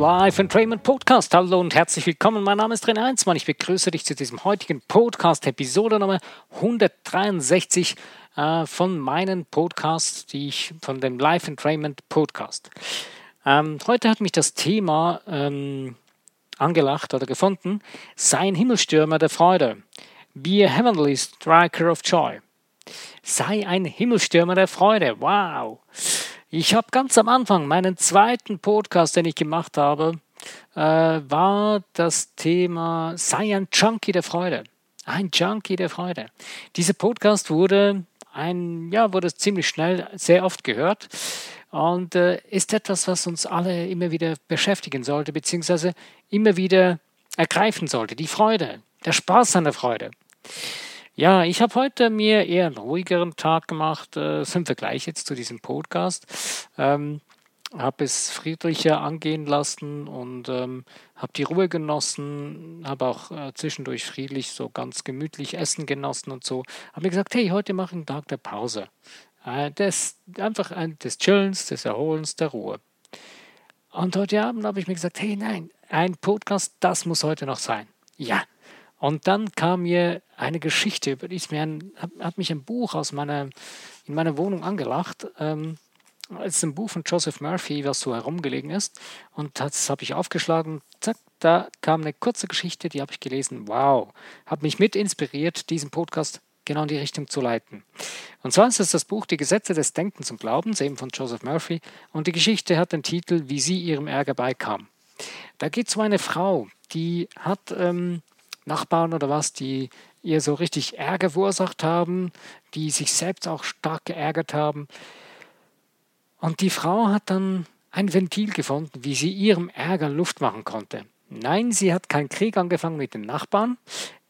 Live Entrainment Podcast. Hallo und herzlich willkommen. Mein Name ist René Heinzmann. Ich begrüße dich zu diesem heutigen Podcast, Episode Nummer 163 äh, von meinen Podcasts, die ich von dem Live Entrainment Podcast. Ähm, heute hat mich das Thema ähm, angelacht oder gefunden. Sei ein Himmelstürmer der Freude. Be a heavenly striker of joy. Sei ein Himmelstürmer der Freude. Wow. Ich habe ganz am Anfang meinen zweiten Podcast, den ich gemacht habe, äh, war das Thema Sei ein Junkie der Freude. Ein Junkie der Freude. Dieser Podcast wurde ein, ja, wurde ziemlich schnell sehr oft gehört und äh, ist etwas, was uns alle immer wieder beschäftigen sollte, beziehungsweise immer wieder ergreifen sollte. Die Freude, der Spaß an der Freude. Ja, ich habe heute mir eher einen ruhigeren Tag gemacht, äh, im Vergleich jetzt zu diesem Podcast. Ähm, habe es friedlicher angehen lassen und ähm, habe die Ruhe genossen, habe auch äh, zwischendurch friedlich so ganz gemütlich Essen genossen und so. Habe mir gesagt, hey, heute mache ich einen Tag der Pause. Äh, des, einfach ein, des Chillens, des Erholens, der Ruhe. Und heute Abend habe ich mir gesagt, hey, nein, ein Podcast, das muss heute noch sein. Ja, und dann kam mir eine Geschichte, über die mir ein, hat, hat, mich ein Buch aus meiner, in meiner Wohnung angelacht. Ähm, es ist ein Buch von Joseph Murphy, was so herumgelegen ist. Und das habe ich aufgeschlagen. Zack, da kam eine kurze Geschichte, die habe ich gelesen. Wow, hat mich mit inspiriert, diesen Podcast genau in die Richtung zu leiten. Und zwar ist es das Buch Die Gesetze des Denkens und Glaubens, eben von Joseph Murphy. Und die Geschichte hat den Titel Wie sie ihrem Ärger beikam. Da geht es um eine Frau, die hat ähm, Nachbarn oder was, die ihr so richtig Ärger verursacht haben, die sich selbst auch stark geärgert haben. Und die Frau hat dann ein Ventil gefunden, wie sie ihrem Ärger Luft machen konnte. Nein, sie hat keinen Krieg angefangen mit den Nachbarn,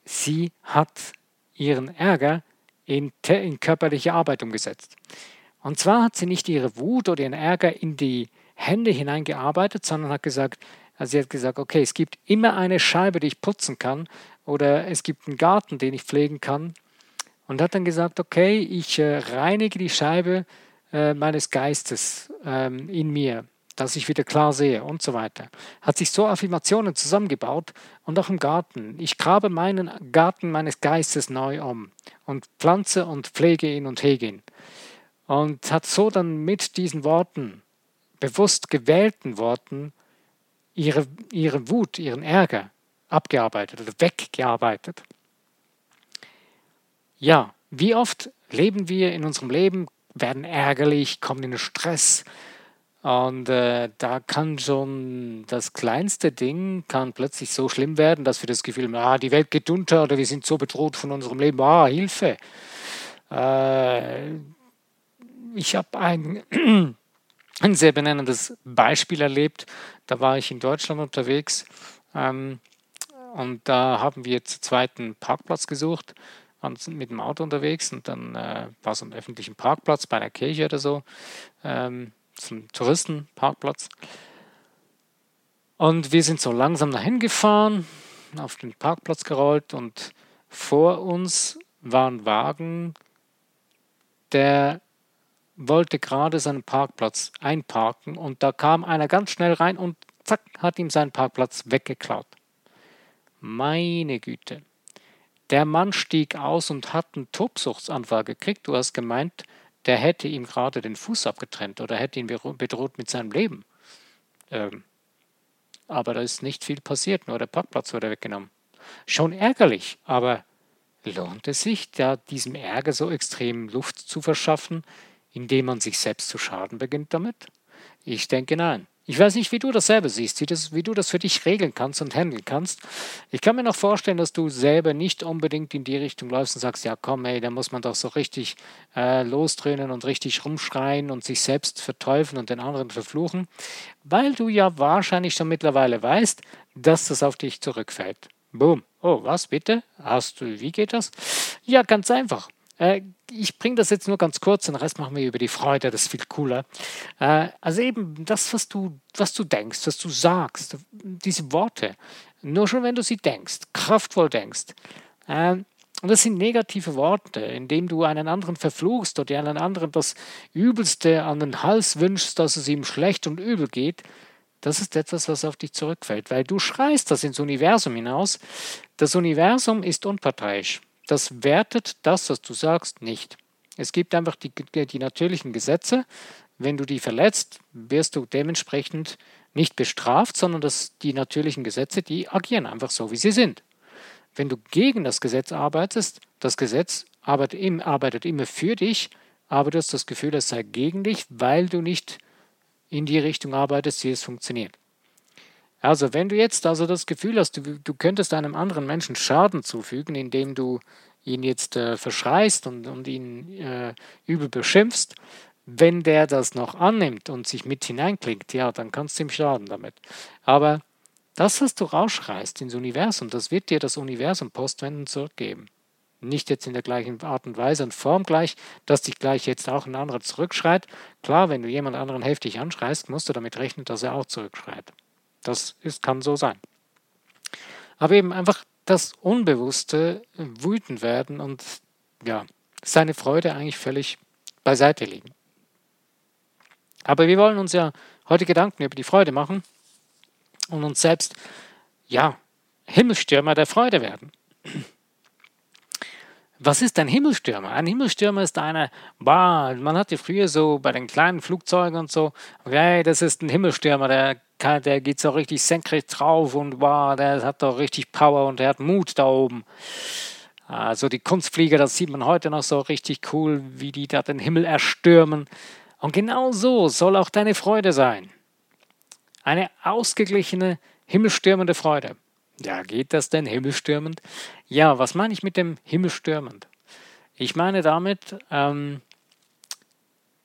sie hat ihren Ärger in, in körperliche Arbeit umgesetzt. Und zwar hat sie nicht ihre Wut oder ihren Ärger in die Hände hineingearbeitet, sondern hat gesagt, also sie hat gesagt, okay, es gibt immer eine Scheibe, die ich putzen kann oder es gibt einen Garten, den ich pflegen kann. Und hat dann gesagt, okay, ich äh, reinige die Scheibe äh, meines Geistes ähm, in mir, dass ich wieder klar sehe und so weiter. Hat sich so Affirmationen zusammengebaut und auch im Garten. Ich grabe meinen Garten meines Geistes neu um und pflanze und pflege ihn und hege ihn. Und hat so dann mit diesen Worten, bewusst gewählten Worten, ihre, ihre Wut, ihren Ärger abgearbeitet oder weggearbeitet. Ja, wie oft leben wir in unserem Leben, werden ärgerlich, kommen in Stress und äh, da kann schon das kleinste Ding kann plötzlich so schlimm werden, dass wir das Gefühl haben, ah, die Welt geht unter oder wir sind so bedroht von unserem Leben, ah, Hilfe. Äh, ich habe ein ein sehr benennendes Beispiel erlebt. Da war ich in Deutschland unterwegs ähm, und da haben wir zu zweiten Parkplatz gesucht, waren mit dem Auto unterwegs und dann äh, war so ein öffentlichen Parkplatz bei einer Kirche oder so, ähm, so ein Touristenparkplatz. Und wir sind so langsam dahin gefahren, auf den Parkplatz gerollt und vor uns war ein Wagen, der wollte gerade seinen Parkplatz einparken und da kam einer ganz schnell rein und zack, hat ihm seinen Parkplatz weggeklaut. Meine Güte. Der Mann stieg aus und hat einen Tobsuchtsanfall gekriegt. Du hast gemeint, der hätte ihm gerade den Fuß abgetrennt oder hätte ihn bedroht mit seinem Leben. Ähm, aber da ist nicht viel passiert, nur der Parkplatz wurde weggenommen. Schon ärgerlich, aber lohnt es sich, da diesem Ärger so extrem Luft zu verschaffen, indem man sich selbst zu schaden beginnt damit? Ich denke nein. Ich weiß nicht, wie du das selber siehst, wie, das, wie du das für dich regeln kannst und handeln kannst. Ich kann mir noch vorstellen, dass du selber nicht unbedingt in die Richtung läufst und sagst, ja komm, ey, da muss man doch so richtig äh, losdröhnen und richtig rumschreien und sich selbst verteufeln und den anderen verfluchen, weil du ja wahrscheinlich schon mittlerweile weißt, dass das auf dich zurückfällt. Boom. Oh, was bitte? Hast du, wie geht das? Ja, ganz einfach. Äh, ich bringe das jetzt nur ganz kurz, den Rest machen wir über die Freude, das ist viel cooler. Äh, also eben das, was du, was du denkst, was du sagst, diese Worte, nur schon wenn du sie denkst, kraftvoll denkst. Äh, und das sind negative Worte, indem du einen anderen verfluchst oder einen anderen das Übelste an den Hals wünschst, dass es ihm schlecht und übel geht, das ist etwas, was auf dich zurückfällt, weil du schreist das ins Universum hinaus. Das Universum ist unparteiisch. Das wertet das, was du sagst, nicht. Es gibt einfach die, die natürlichen Gesetze. Wenn du die verletzt, wirst du dementsprechend nicht bestraft, sondern das, die natürlichen Gesetze, die agieren einfach so, wie sie sind. Wenn du gegen das Gesetz arbeitest, das Gesetz arbeitet, arbeitet immer für dich, aber du hast das Gefühl, es sei gegen dich, weil du nicht in die Richtung arbeitest, wie es funktioniert. Also wenn du jetzt also das Gefühl hast, du, du könntest einem anderen Menschen Schaden zufügen, indem du ihn jetzt äh, verschreist und, und ihn äh, übel beschimpfst, wenn der das noch annimmt und sich mit hineinklingt, ja, dann kannst du ihm schaden damit. Aber das, was du rausschreist ins Universum, das wird dir das Universum postwendend zurückgeben. Nicht jetzt in der gleichen Art und Weise und Form gleich, dass dich gleich jetzt auch ein anderer zurückschreit. Klar, wenn du jemand anderen heftig anschreist, musst du damit rechnen, dass er auch zurückschreit. Das ist, kann so sein. Aber eben einfach das Unbewusste wütend werden und ja, seine Freude eigentlich völlig beiseite liegen. Aber wir wollen uns ja heute Gedanken über die Freude machen und uns selbst, ja, Himmelstürmer der Freude werden. Was ist ein Himmelstürmer? Ein Himmelstürmer ist einer, bah, man hatte früher so bei den kleinen Flugzeugen und so, okay, das ist ein Himmelstürmer, der, kann, der geht so richtig senkrecht drauf und bah, der hat doch richtig Power und der hat Mut da oben. Also die Kunstflieger, das sieht man heute noch so richtig cool, wie die da den Himmel erstürmen. Und genau so soll auch deine Freude sein. Eine ausgeglichene, himmelstürmende Freude. Ja, geht das denn himmelstürmend? Ja, was meine ich mit dem himmelstürmend? Ich meine damit, ähm,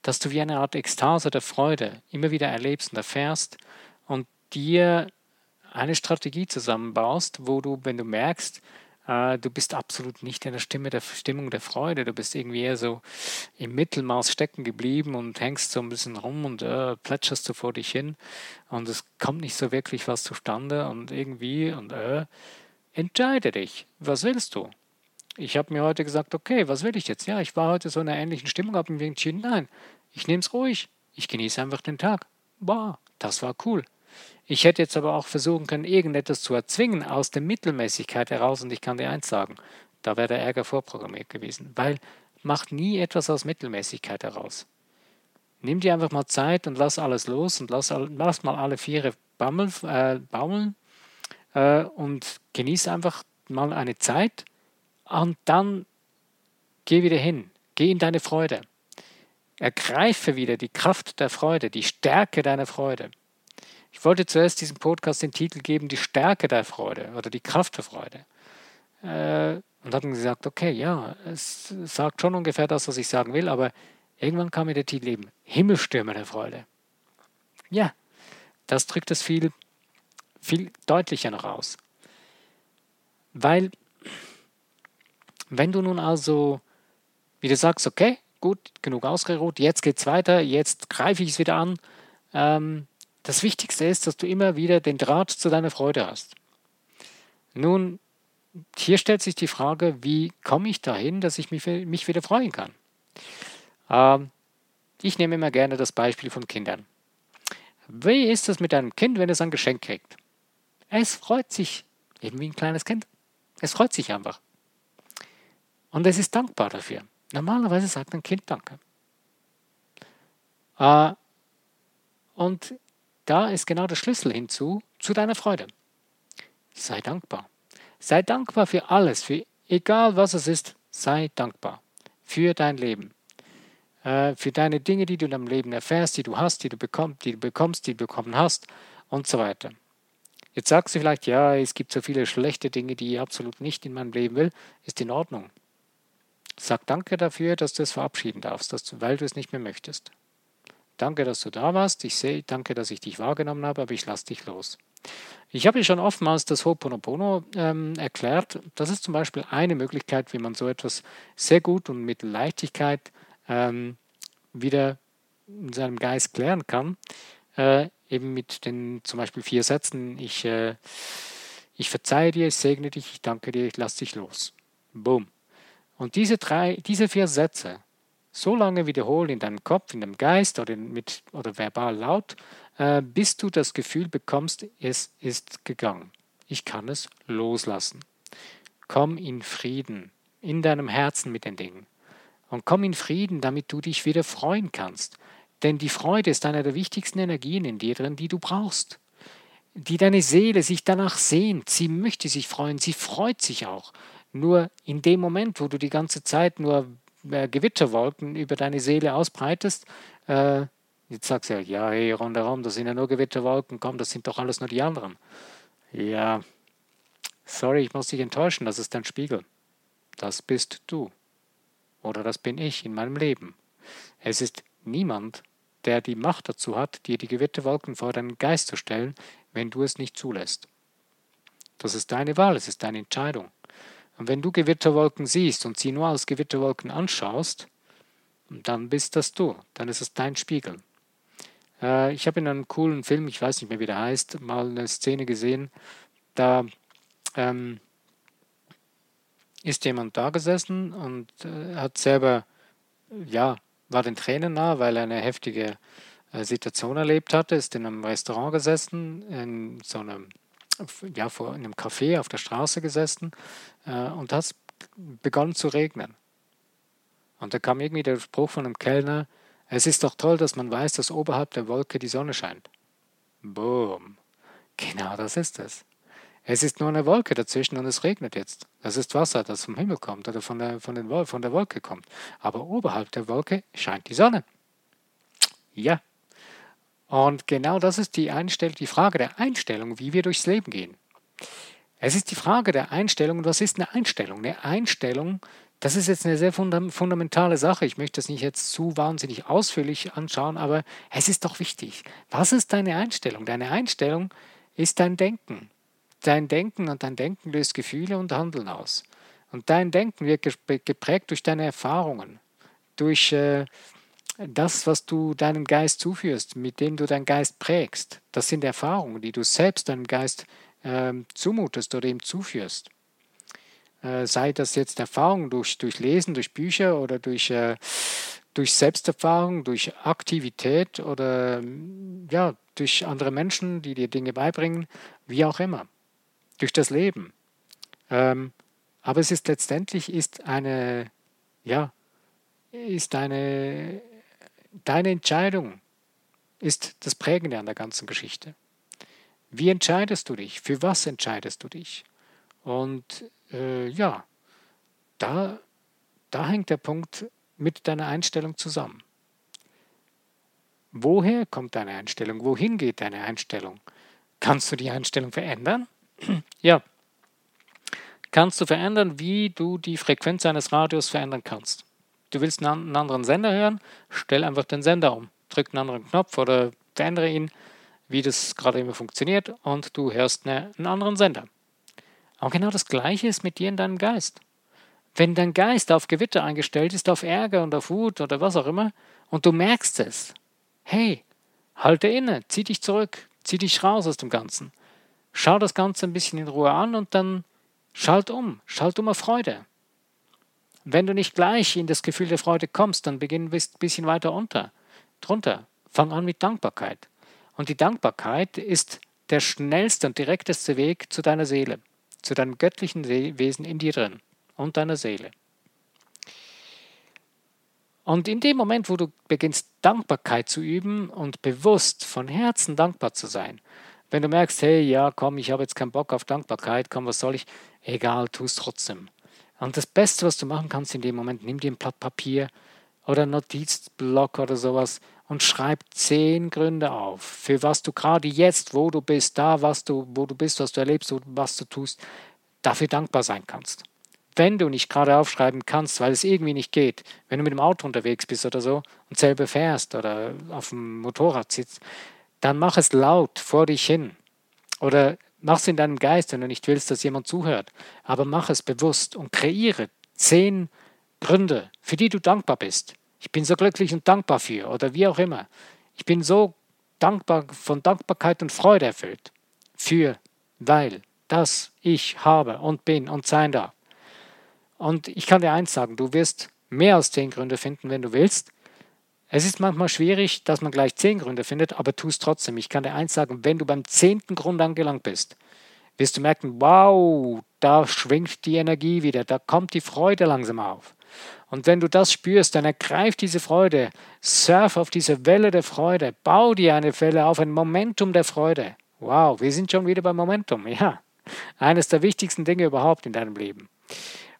dass du wie eine Art Ekstase der Freude immer wieder erlebst und erfährst dir eine Strategie zusammenbaust, wo du, wenn du merkst, äh, du bist absolut nicht in der Stimme der Stimmung der Freude. Du bist irgendwie eher so im Mittelmaß stecken geblieben und hängst so ein bisschen rum und äh, plätscherst so vor dich hin. Und es kommt nicht so wirklich was zustande und irgendwie und äh, entscheide dich. Was willst du? Ich habe mir heute gesagt, okay, was will ich jetzt? Ja, ich war heute so in einer ähnlichen Stimmung, habe mir entschieden, nein, ich nehme es ruhig. Ich genieße einfach den Tag. Wow, das war cool. Ich hätte jetzt aber auch versuchen können, irgendetwas zu erzwingen aus der Mittelmäßigkeit heraus und ich kann dir eins sagen, da wäre der Ärger vorprogrammiert gewesen, weil macht nie etwas aus Mittelmäßigkeit heraus. Nimm dir einfach mal Zeit und lass alles los und lass, lass mal alle Viere bammeln, äh, baumeln äh, und genieß einfach mal eine Zeit und dann geh wieder hin, geh in deine Freude. Ergreife wieder die Kraft der Freude, die Stärke deiner Freude. Ich wollte zuerst diesem Podcast den Titel geben, die Stärke der Freude oder die Kraft der Freude. Äh, und habe gesagt, okay, ja, es sagt schon ungefähr das, was ich sagen will, aber irgendwann kam mir der Titel eben Himmelstürme der Freude. Ja, das drückt es viel, viel deutlicher noch aus. Weil, wenn du nun also wieder sagst, okay, gut, genug ausgeruht, jetzt geht's weiter, jetzt greife ich es wieder an, ähm, das Wichtigste ist, dass du immer wieder den Draht zu deiner Freude hast. Nun, hier stellt sich die Frage, wie komme ich dahin, dass ich mich, mich wieder freuen kann? Ähm, ich nehme immer gerne das Beispiel von Kindern. Wie ist es mit einem Kind, wenn es ein Geschenk kriegt? Es freut sich, eben wie ein kleines Kind. Es freut sich einfach. Und es ist dankbar dafür. Normalerweise sagt ein Kind Danke. Äh, und da ist genau der Schlüssel hinzu, zu deiner Freude. Sei dankbar. Sei dankbar für alles, für egal was es ist, sei dankbar für dein Leben. Äh, für deine Dinge, die du in deinem Leben erfährst, die du hast, die du bekommst, die du bekommst, die du bekommen hast und so weiter. Jetzt sagst du vielleicht, ja, es gibt so viele schlechte Dinge, die ich absolut nicht in meinem Leben will. Ist in Ordnung. Sag danke dafür, dass du es verabschieden darfst, dass du, weil du es nicht mehr möchtest. Danke, dass du da warst. Ich sehe, danke, dass ich dich wahrgenommen habe, aber ich lasse dich los. Ich habe schon oftmals das Ho'oponopono ähm, erklärt. Das ist zum Beispiel eine Möglichkeit, wie man so etwas sehr gut und mit Leichtigkeit ähm, wieder in seinem Geist klären kann. Äh, eben mit den zum Beispiel vier Sätzen. Ich, äh, ich verzeihe dir, ich segne dich, ich danke dir, ich lasse dich los. Boom. Und diese drei, diese vier Sätze so lange wiederholen in deinem Kopf, in deinem Geist oder, mit, oder verbal laut, äh, bis du das Gefühl bekommst, es ist gegangen. Ich kann es loslassen. Komm in Frieden in deinem Herzen mit den Dingen. Und komm in Frieden, damit du dich wieder freuen kannst. Denn die Freude ist eine der wichtigsten Energien in dir drin, die du brauchst. Die deine Seele sich danach sehnt. Sie möchte sich freuen, sie freut sich auch. Nur in dem Moment, wo du die ganze Zeit nur äh, Gewitterwolken über deine Seele ausbreitest, äh, jetzt sagst du ja, ja, hey, rundherum, das sind ja nur Gewitterwolken, komm, das sind doch alles nur die anderen. Ja, sorry, ich muss dich enttäuschen, das ist dein Spiegel. Das bist du. Oder das bin ich in meinem Leben. Es ist niemand, der die Macht dazu hat, dir die Gewitterwolken vor deinen Geist zu stellen, wenn du es nicht zulässt. Das ist deine Wahl, es ist deine Entscheidung. Und wenn du Gewitterwolken siehst und sie nur als Gewitterwolken anschaust, dann bist das du, dann ist es dein Spiegel. Äh, ich habe in einem coolen Film, ich weiß nicht mehr, wie der heißt, mal eine Szene gesehen, da ähm, ist jemand da gesessen und äh, hat selber, ja, war den Tränen nah, weil er eine heftige äh, Situation erlebt hatte, ist in einem Restaurant gesessen, in so einem, ja, vor in einem Café auf der Straße gesessen äh, und hat begonnen zu regnen. Und da kam irgendwie der Spruch von einem Kellner, es ist doch toll, dass man weiß, dass oberhalb der Wolke die Sonne scheint. Boom. Genau das ist es. Es ist nur eine Wolke dazwischen und es regnet jetzt. Das ist Wasser, das vom Himmel kommt oder von der, von, den, von der Wolke kommt. Aber oberhalb der Wolke scheint die Sonne. Ja. Und genau das ist die, Einstell die Frage der Einstellung, wie wir durchs Leben gehen. Es ist die Frage der Einstellung. Und was ist eine Einstellung? Eine Einstellung, das ist jetzt eine sehr fundamentale Sache. Ich möchte das nicht jetzt zu wahnsinnig ausführlich anschauen, aber es ist doch wichtig. Was ist deine Einstellung? Deine Einstellung ist dein Denken dein Denken und dein Denken löst Gefühle und Handeln aus. Und dein Denken wird geprägt durch deine Erfahrungen, durch äh, das, was du deinem Geist zuführst, mit dem du deinen Geist prägst. Das sind Erfahrungen, die du selbst deinem Geist äh, zumutest oder ihm zuführst. Äh, sei das jetzt Erfahrungen durch, durch Lesen, durch Bücher oder durch, äh, durch Selbsterfahrung, durch Aktivität oder ja, durch andere Menschen, die dir Dinge beibringen, wie auch immer durch das Leben. Ähm, aber es ist letztendlich ist eine, ja, ist eine, deine Entscheidung ist das Prägende an der ganzen Geschichte. Wie entscheidest du dich? Für was entscheidest du dich? Und äh, ja, da, da hängt der Punkt mit deiner Einstellung zusammen. Woher kommt deine Einstellung? Wohin geht deine Einstellung? Kannst du die Einstellung verändern? Ja, kannst du verändern, wie du die Frequenz eines Radios verändern kannst. Du willst einen anderen Sender hören, stell einfach den Sender um. Drück einen anderen Knopf oder verändere ihn, wie das gerade immer funktioniert, und du hörst eine, einen anderen Sender. Aber genau das Gleiche ist mit dir in deinem Geist. Wenn dein Geist auf Gewitter eingestellt ist, auf Ärger und auf Wut oder was auch immer, und du merkst es, hey, halte inne, zieh dich zurück, zieh dich raus aus dem Ganzen schau das Ganze ein bisschen in Ruhe an und dann schalt um, schalt um auf Freude. Wenn du nicht gleich in das Gefühl der Freude kommst, dann beginn ein bisschen weiter unter, drunter. Fang an mit Dankbarkeit. Und die Dankbarkeit ist der schnellste und direkteste Weg zu deiner Seele, zu deinem göttlichen Wesen in dir drin und deiner Seele. Und in dem Moment, wo du beginnst, Dankbarkeit zu üben und bewusst von Herzen dankbar zu sein, wenn du merkst, hey, ja, komm, ich habe jetzt keinen Bock auf Dankbarkeit, komm, was soll ich? Egal, tu es trotzdem. Und das Beste, was du machen kannst in dem Moment, nimm dir ein Blatt Papier oder Notizblock oder sowas und schreib zehn Gründe auf, für was du gerade jetzt, wo du bist, da, was du, wo du bist, was du erlebst, was du tust, dafür dankbar sein kannst. Wenn du nicht gerade aufschreiben kannst, weil es irgendwie nicht geht, wenn du mit dem Auto unterwegs bist oder so und selber fährst oder auf dem Motorrad sitzt, dann mach es laut vor dich hin. Oder mach es in deinem Geist, wenn du nicht willst, dass jemand zuhört. Aber mach es bewusst und kreiere zehn Gründe, für die du dankbar bist. Ich bin so glücklich und dankbar für oder wie auch immer. Ich bin so dankbar von Dankbarkeit und Freude erfüllt. Für, weil, das ich habe und bin und sein darf. Und ich kann dir eins sagen, du wirst mehr als zehn Gründe finden, wenn du willst. Es ist manchmal schwierig, dass man gleich zehn Gründe findet, aber tu es trotzdem. Ich kann dir eins sagen, wenn du beim zehnten Grund angelangt bist, wirst du merken, wow, da schwingt die Energie wieder, da kommt die Freude langsam auf. Und wenn du das spürst, dann ergreif diese Freude, surf auf diese Welle der Freude, bau dir eine Welle auf, ein Momentum der Freude. Wow, wir sind schon wieder beim Momentum, ja. Eines der wichtigsten Dinge überhaupt in deinem Leben.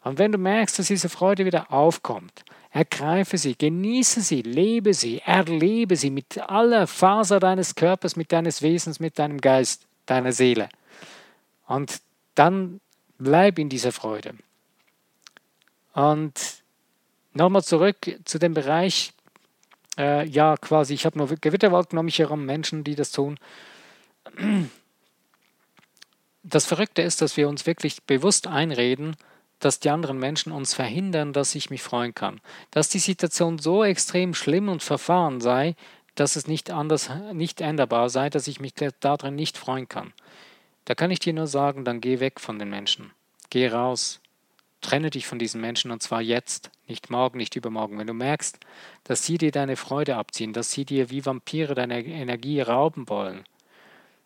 Und wenn du merkst, dass diese Freude wieder aufkommt, ergreife sie, genieße sie, lebe sie, erlebe sie mit aller Faser deines Körpers, mit deines Wesens, mit deinem Geist, deiner Seele. Und dann bleib in dieser Freude. Und nochmal zurück zu dem Bereich, äh, ja, quasi, ich habe nur Gewitterwolken um mich herum, Menschen, die das tun. Das Verrückte ist, dass wir uns wirklich bewusst einreden, dass die anderen Menschen uns verhindern, dass ich mich freuen kann. Dass die Situation so extrem schlimm und verfahren sei, dass es nicht anders, nicht änderbar sei, dass ich mich darin nicht freuen kann. Da kann ich dir nur sagen, dann geh weg von den Menschen. Geh raus. Trenne dich von diesen Menschen und zwar jetzt, nicht morgen, nicht übermorgen. Wenn du merkst, dass sie dir deine Freude abziehen, dass sie dir wie Vampire deine Energie rauben wollen.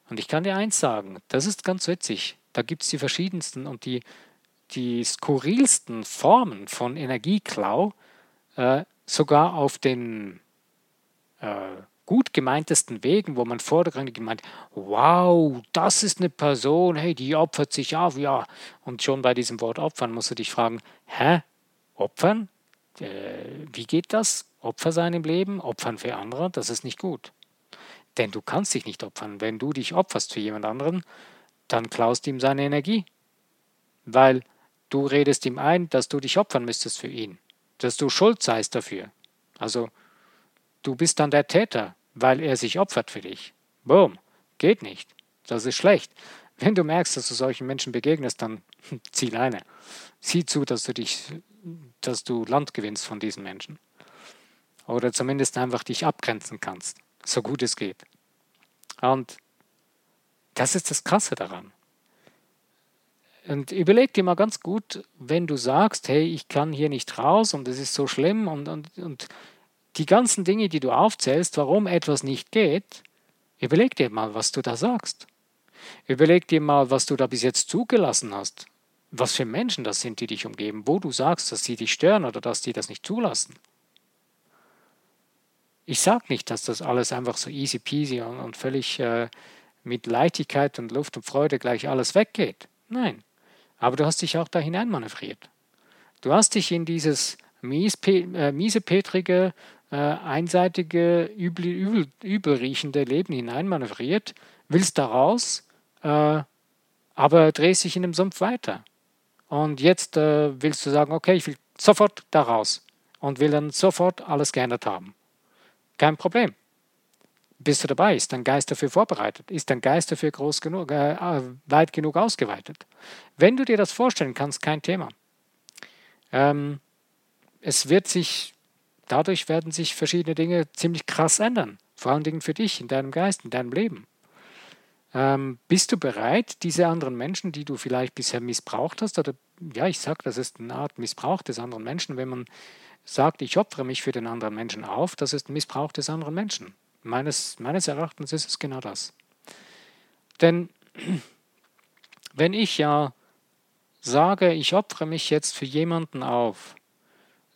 Und ich kann dir eins sagen, das ist ganz witzig. Da gibt es die verschiedensten und die, die skurrilsten Formen von Energieklau, äh, sogar auf den äh, gut gemeintesten Wegen, wo man vordergründig gemeint, wow, das ist eine Person, hey, die opfert sich auf, ja. Und schon bei diesem Wort opfern musst du dich fragen, hä, opfern? Äh, wie geht das? Opfer sein im Leben, opfern für andere, das ist nicht gut. Denn du kannst dich nicht opfern. Wenn du dich opferst für jemand anderen, dann klaust ihm seine Energie. Weil du redest ihm ein, dass du dich opfern müsstest für ihn, dass du schuld seist dafür. Also du bist dann der Täter weil er sich opfert für dich. Boom, geht nicht. Das ist schlecht. Wenn du merkst, dass du solchen Menschen begegnest, dann zieh Leine. Sieh zu, dass du dich, dass du Land gewinnst von diesen Menschen. Oder zumindest einfach dich abgrenzen kannst, so gut es geht. Und das ist das Krasse daran. Und überleg dir mal ganz gut, wenn du sagst, hey, ich kann hier nicht raus und es ist so schlimm und, und, und die ganzen Dinge, die du aufzählst, warum etwas nicht geht, überleg dir mal, was du da sagst. Überleg dir mal, was du da bis jetzt zugelassen hast. Was für Menschen das sind, die dich umgeben, wo du sagst, dass sie dich stören oder dass die das nicht zulassen. Ich sage nicht, dass das alles einfach so easy peasy und, und völlig äh, mit Leichtigkeit und Luft und Freude gleich alles weggeht. Nein. Aber du hast dich auch da hineinmanövriert. Du hast dich in dieses äh, miesepetrige, äh, einseitige, übel, übel, übelriechende Leben hineinmanövriert, willst da raus, äh, aber drehst dich in dem Sumpf weiter. Und jetzt äh, willst du sagen, okay, ich will sofort da raus und will dann sofort alles geändert haben. Kein Problem. Bist du dabei? Ist dein Geist dafür vorbereitet? Ist dein Geist dafür groß genug, äh, weit genug ausgeweitet? Wenn du dir das vorstellen kannst, kein Thema. Ähm, es wird sich dadurch werden sich verschiedene Dinge ziemlich krass ändern. Vor allen Dingen für dich, in deinem Geist, in deinem Leben. Ähm, bist du bereit, diese anderen Menschen, die du vielleicht bisher missbraucht hast, oder ja, ich sage, das ist eine Art Missbrauch des anderen Menschen, wenn man sagt, ich opfere mich für den anderen Menschen auf, das ist ein Missbrauch des anderen Menschen. Meines, meines Erachtens ist es genau das. Denn wenn ich ja sage, ich opfere mich jetzt für jemanden auf,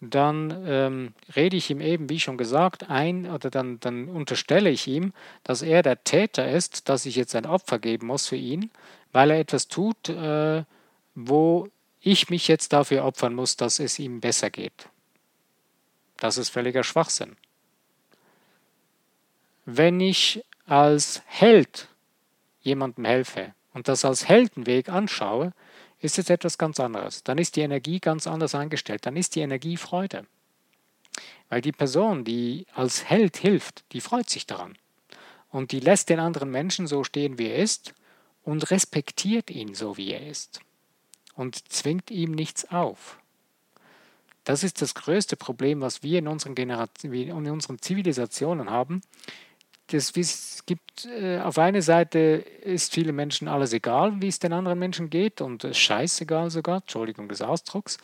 dann ähm, rede ich ihm eben, wie schon gesagt, ein oder dann, dann unterstelle ich ihm, dass er der Täter ist, dass ich jetzt ein Opfer geben muss für ihn, weil er etwas tut, äh, wo ich mich jetzt dafür opfern muss, dass es ihm besser geht. Das ist völliger Schwachsinn. Wenn ich als Held jemandem helfe und das als Heldenweg anschaue, ist es etwas ganz anderes. Dann ist die Energie ganz anders eingestellt. Dann ist die Energie Freude. Weil die Person, die als Held hilft, die freut sich daran. Und die lässt den anderen Menschen so stehen, wie er ist und respektiert ihn so, wie er ist. Und zwingt ihm nichts auf. Das ist das größte Problem, was wir in unseren, Generation, in unseren Zivilisationen haben, das, es gibt äh, auf einer Seite ist vielen Menschen alles egal, wie es den anderen Menschen geht und ist scheißegal sogar, Entschuldigung des Ausdrucks.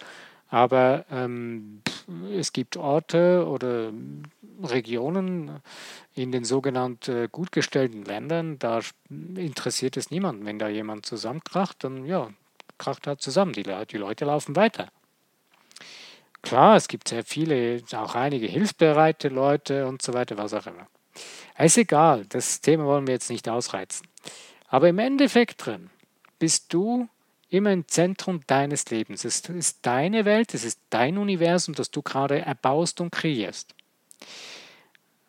Aber ähm, es gibt Orte oder Regionen in den sogenannten äh, gut gestellten Ländern, da interessiert es niemanden. Wenn da jemand zusammenkracht, dann ja, kracht er zusammen. Die, die Leute laufen weiter. Klar, es gibt sehr viele, auch einige hilfsbereite Leute und so weiter, was auch immer. Ist egal, das Thema wollen wir jetzt nicht ausreizen. Aber im Endeffekt drin bist du immer im Zentrum deines Lebens. Es ist deine Welt, es ist dein Universum, das du gerade erbaust und kreierst.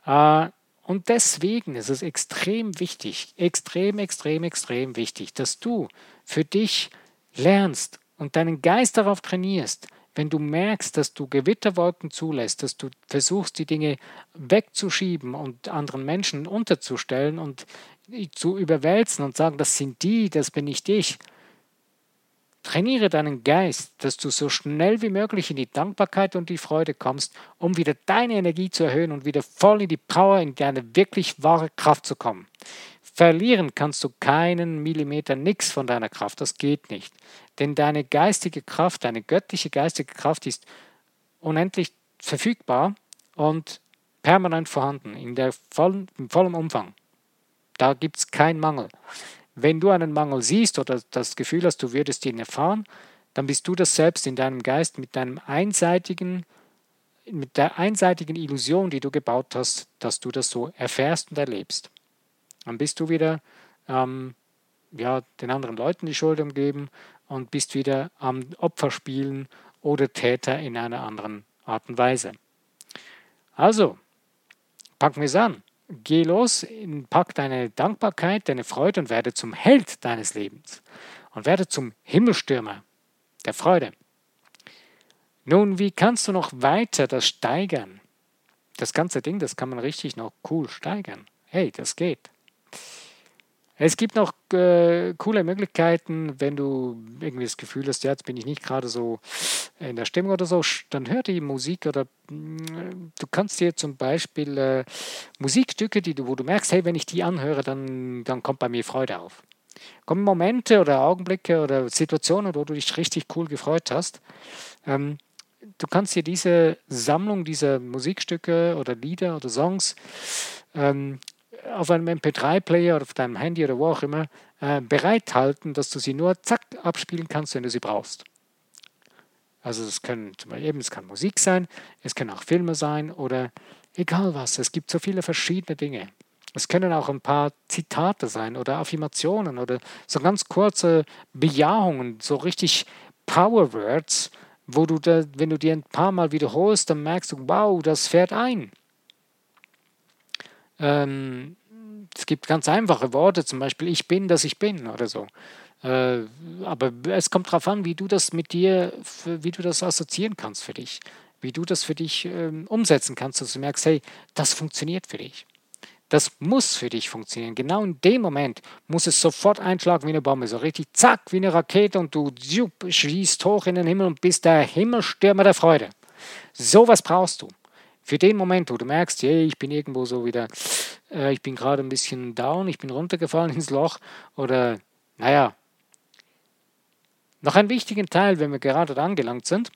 Äh, und deswegen ist es extrem wichtig, extrem, extrem, extrem wichtig, dass du für dich lernst und deinen Geist darauf trainierst, wenn du merkst, dass du Gewitterwolken zulässt, dass du versuchst, die Dinge wegzuschieben und anderen Menschen unterzustellen und zu überwälzen und sagen, das sind die, das bin nicht ich, Trainiere deinen Geist, dass du so schnell wie möglich in die Dankbarkeit und die Freude kommst, um wieder deine Energie zu erhöhen und wieder voll in die Power, in deine wirklich wahre Kraft zu kommen. Verlieren kannst du keinen Millimeter nix von deiner Kraft, das geht nicht. Denn deine geistige Kraft, deine göttliche geistige Kraft ist unendlich verfügbar und permanent vorhanden, in der vollen, im vollen Umfang. Da gibt es keinen Mangel. Wenn du einen Mangel siehst oder das Gefühl hast, du würdest ihn erfahren, dann bist du das selbst in deinem Geist mit deinem einseitigen, mit der einseitigen Illusion, die du gebaut hast, dass du das so erfährst und erlebst. Dann bist du wieder ähm, ja, den anderen Leuten die Schuld umgeben und bist wieder am Opfer spielen oder Täter in einer anderen Art und Weise. Also, packen wir es an. Geh los, pack deine Dankbarkeit, deine Freude und werde zum Held deines Lebens und werde zum Himmelstürmer der Freude. Nun, wie kannst du noch weiter das steigern? Das ganze Ding, das kann man richtig noch cool steigern. Hey, das geht. Es gibt noch äh, coole Möglichkeiten, wenn du irgendwie das Gefühl hast, ja, jetzt bin ich nicht gerade so in der Stimmung oder so, dann hör die Musik oder mm, du kannst dir zum Beispiel äh, Musikstücke, die du, wo du merkst, hey, wenn ich die anhöre, dann, dann kommt bei mir Freude auf. Kommen Momente oder Augenblicke oder Situationen, wo du dich richtig cool gefreut hast. Ähm, du kannst dir diese Sammlung dieser Musikstücke oder Lieder oder Songs ähm, auf einem MP3-Player oder auf deinem Handy oder wo auch immer äh, bereithalten, dass du sie nur zack abspielen kannst, wenn du sie brauchst. Also es können zum Beispiel eben, es kann Musik sein, es können auch Filme sein oder egal was. Es gibt so viele verschiedene Dinge. Es können auch ein paar Zitate sein oder Affirmationen oder so ganz kurze Bejahungen, so richtig Power Words, wo du da, wenn du die ein paar Mal wiederholst, dann merkst du, wow, das fährt ein. Ähm, es gibt ganz einfache Worte, zum Beispiel ich bin, dass ich bin oder so. Äh, aber es kommt darauf an, wie du das mit dir, wie du das assoziieren kannst für dich, wie du das für dich ähm, umsetzen kannst, dass du merkst, hey, das funktioniert für dich. Das muss für dich funktionieren. Genau in dem Moment muss es sofort einschlagen wie eine Bombe, so richtig zack wie eine Rakete und du schießt hoch in den Himmel und bist der Himmelstürmer der Freude. Sowas brauchst du. Für den Moment, wo du merkst, hey, ich bin irgendwo so wieder, äh, ich bin gerade ein bisschen down, ich bin runtergefallen ins Loch oder, naja, noch ein wichtiger Teil, wenn wir gerade angelangt sind,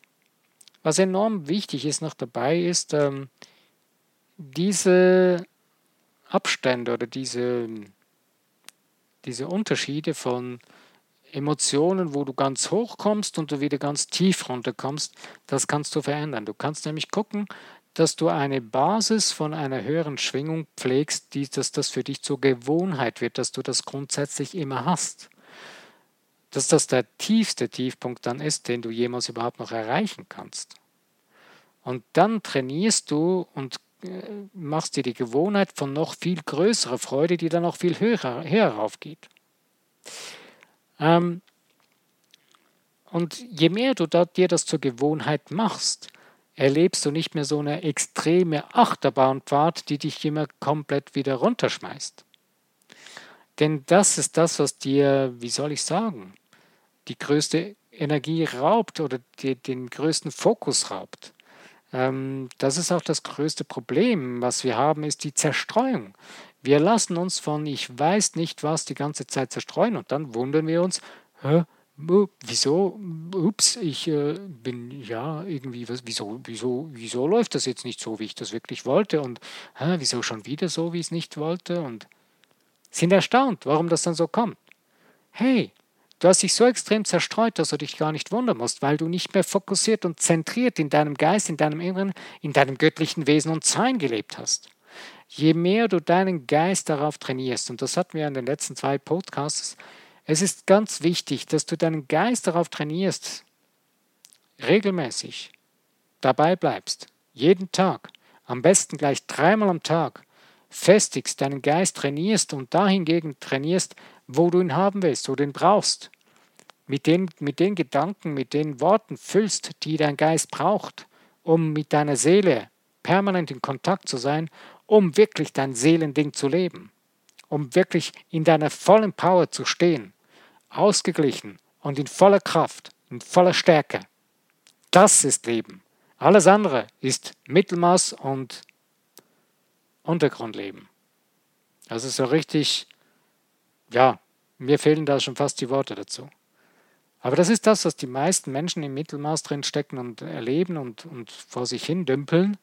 was enorm wichtig ist noch dabei, ist ähm, diese Abstände oder diese, diese Unterschiede von Emotionen, wo du ganz hoch kommst und du wieder ganz tief runterkommst, das kannst du verändern. Du kannst nämlich gucken, dass du eine Basis von einer höheren Schwingung pflegst, die, dass das für dich zur Gewohnheit wird, dass du das grundsätzlich immer hast. Dass das der tiefste Tiefpunkt dann ist, den du jemals überhaupt noch erreichen kannst. Und dann trainierst du und äh, machst dir die Gewohnheit von noch viel größerer Freude, die dann noch viel höher, höher raufgeht. Ähm, und je mehr du da, dir das zur Gewohnheit machst, erlebst du nicht mehr so eine extreme Achterbahnfahrt, die dich immer komplett wieder runterschmeißt. Denn das ist das, was dir, wie soll ich sagen, die größte Energie raubt oder die, den größten Fokus raubt. Ähm, das ist auch das größte Problem, was wir haben, ist die Zerstreuung. Wir lassen uns von ich weiß nicht was die ganze Zeit zerstreuen und dann wundern wir uns, wieso, ups, ich äh, bin ja irgendwie, was, wieso, wieso, wieso läuft das jetzt nicht so, wie ich das wirklich wollte und hä, wieso schon wieder so, wie ich es nicht wollte und sind erstaunt, warum das dann so kommt. Hey, du hast dich so extrem zerstreut, dass du dich gar nicht wundern musst, weil du nicht mehr fokussiert und zentriert in deinem Geist, in deinem Inneren, in deinem göttlichen Wesen und Sein gelebt hast. Je mehr du deinen Geist darauf trainierst, und das hatten wir in den letzten zwei Podcasts, es ist ganz wichtig, dass du deinen Geist darauf trainierst, regelmäßig dabei bleibst, jeden Tag, am besten gleich dreimal am Tag, festigst, deinen Geist trainierst und dahingegen trainierst, wo du ihn haben willst, wo du ihn brauchst. Mit den, mit den Gedanken, mit den Worten füllst, die dein Geist braucht, um mit deiner Seele permanent in Kontakt zu sein, um wirklich dein Seelending zu leben, um wirklich in deiner vollen Power zu stehen ausgeglichen und in voller Kraft, in voller Stärke. Das ist Leben. Alles andere ist Mittelmaß und Untergrundleben. Also so richtig, ja, mir fehlen da schon fast die Worte dazu. Aber das ist das, was die meisten Menschen im Mittelmaß drin stecken und erleben und, und vor sich hin dümpeln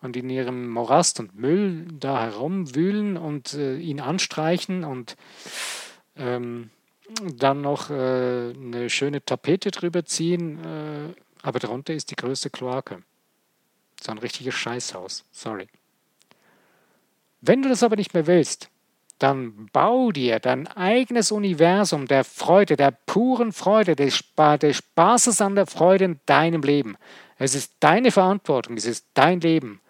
und in ihrem Morast und Müll da herumwühlen und äh, ihn anstreichen und ähm, dann noch äh, eine schöne Tapete drüber ziehen, äh, aber darunter ist die größte Kloake. So ein richtiges Scheißhaus. Sorry. Wenn du das aber nicht mehr willst, dann bau dir dein eigenes Universum der Freude, der puren Freude, des, Spa des Spaßes an der Freude in deinem Leben. Es ist deine Verantwortung, es ist dein Leben.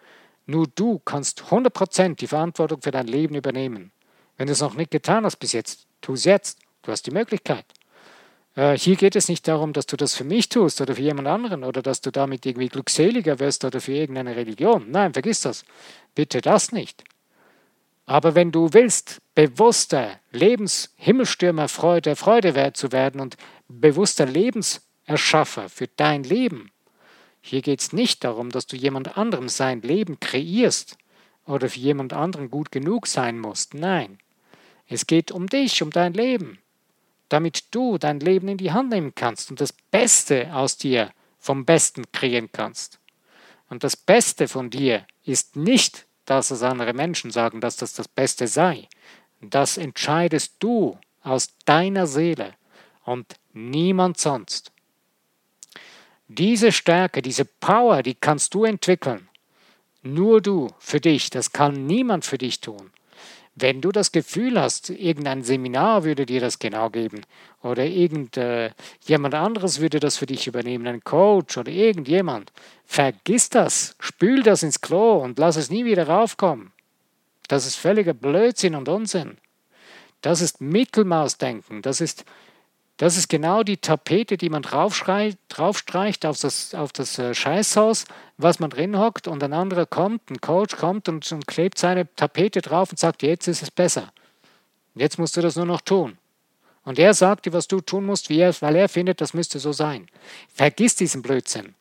Nur du kannst 100% die Verantwortung für dein Leben übernehmen. Wenn du es noch nicht getan hast bis jetzt, tu es jetzt. Du hast die Möglichkeit. Äh, hier geht es nicht darum, dass du das für mich tust oder für jemand anderen oder dass du damit irgendwie glückseliger wirst oder für irgendeine Religion. Nein, vergiss das. Bitte das nicht. Aber wenn du willst, bewusster Lebenshimmelstürmer Freude, Freude wert zu werden und bewusster Lebenserschaffer für dein Leben, hier geht es nicht darum, dass du jemand anderem sein Leben kreierst oder für jemand anderen gut genug sein musst. Nein, es geht um dich, um dein Leben damit du dein Leben in die Hand nehmen kannst und das Beste aus dir vom Besten kreieren kannst. Und das Beste von dir ist nicht, dass es andere Menschen sagen, dass das das Beste sei. Das entscheidest du aus deiner Seele und niemand sonst. Diese Stärke, diese Power, die kannst du entwickeln. Nur du für dich, das kann niemand für dich tun. Wenn du das Gefühl hast, irgendein Seminar würde dir das genau geben oder irgendjemand äh, anderes würde das für dich übernehmen, ein Coach oder irgendjemand, vergiss das, spül das ins Klo und lass es nie wieder raufkommen. Das ist völliger Blödsinn und Unsinn. Das ist Mittelmaßdenken, das ist das ist genau die Tapete, die man draufstreicht auf das, auf das äh, Scheißhaus, was man drin hockt und ein anderer kommt, ein Coach kommt und, und klebt seine Tapete drauf und sagt, jetzt ist es besser. Jetzt musst du das nur noch tun. Und er sagt dir, was du tun musst, er, weil er findet, das müsste so sein. Vergiss diesen Blödsinn.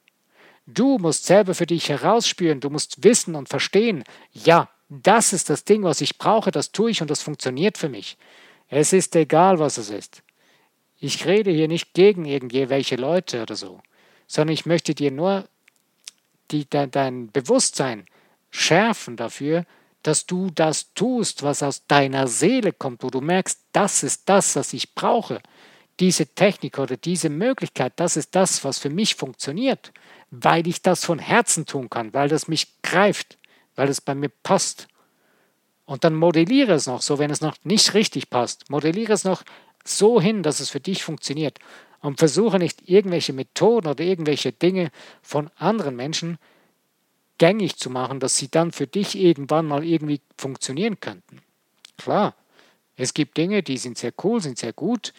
Du musst selber für dich herausspüren, du musst wissen und verstehen, ja, das ist das Ding, was ich brauche, das tue ich und das funktioniert für mich. Es ist egal, was es ist. Ich rede hier nicht gegen irgendwelche Leute oder so, sondern ich möchte dir nur die, de, dein Bewusstsein schärfen dafür, dass du das tust, was aus deiner Seele kommt, wo du merkst, das ist das, was ich brauche. Diese Technik oder diese Möglichkeit, das ist das, was für mich funktioniert, weil ich das von Herzen tun kann, weil das mich greift, weil es bei mir passt. Und dann modelliere es noch so, wenn es noch nicht richtig passt. Modelliere es noch so hin, dass es für dich funktioniert. Und versuche nicht irgendwelche Methoden oder irgendwelche Dinge von anderen Menschen gängig zu machen, dass sie dann für dich irgendwann mal irgendwie funktionieren könnten. Klar, es gibt Dinge, die sind sehr cool, sind sehr gut,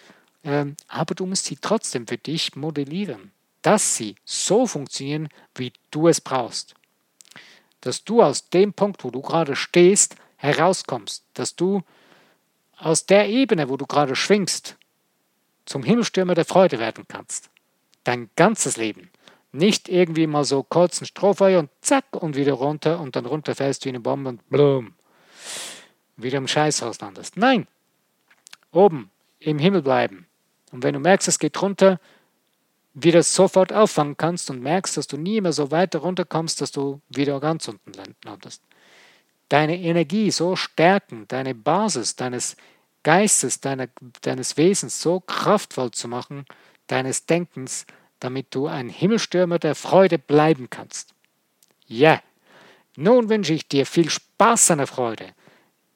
ähm, aber du musst sie trotzdem für dich modellieren, dass sie so funktionieren, wie du es brauchst. Dass du aus dem Punkt, wo du gerade stehst, herauskommst, dass du aus der Ebene, wo du gerade schwingst, zum Himmelstürmer der Freude werden kannst. Dein ganzes Leben. Nicht irgendwie mal so kurz ein Strohfeuer und zack und wieder runter und dann runterfällst wie eine Bombe und blum. Wieder im Scheißhaus landest. Nein. Oben, im Himmel bleiben. Und wenn du merkst, es geht runter, wieder sofort auffangen kannst und merkst, dass du nie mehr so weiter runterkommst, dass du wieder ganz unten landest. Deine Energie so stärken, deine Basis deines Geistes, deiner, deines Wesens so kraftvoll zu machen, deines Denkens, damit du ein Himmelstürmer der Freude bleiben kannst. Ja, nun wünsche ich dir viel Spaß an der Freude,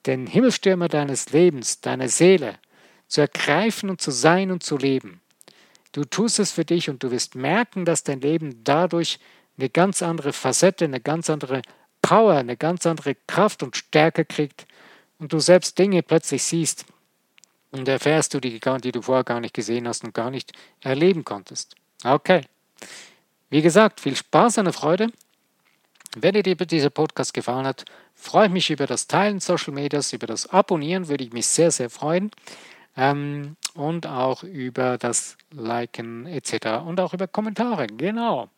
den Himmelstürmer deines Lebens, deiner Seele, zu ergreifen und zu sein und zu leben. Du tust es für dich und du wirst merken, dass dein Leben dadurch eine ganz andere Facette, eine ganz andere Power, eine ganz andere Kraft und Stärke kriegt und du selbst Dinge plötzlich siehst und erfährst du, die, die du vorher gar nicht gesehen hast und gar nicht erleben konntest. Okay. Wie gesagt, viel Spaß und Freude. Wenn dir dieser Podcast gefallen hat, freue ich mich über das Teilen Social Medias, über das Abonnieren, würde ich mich sehr, sehr freuen ähm, und auch über das Liken etc. und auch über Kommentare. Genau.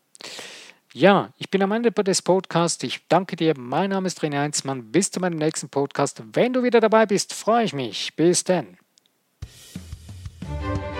Ja, ich bin am Ende des Podcasts. Ich danke dir. Mein Name ist René Heinzmann. Bis zu meinem nächsten Podcast. Wenn du wieder dabei bist, freue ich mich. Bis dann. Thank you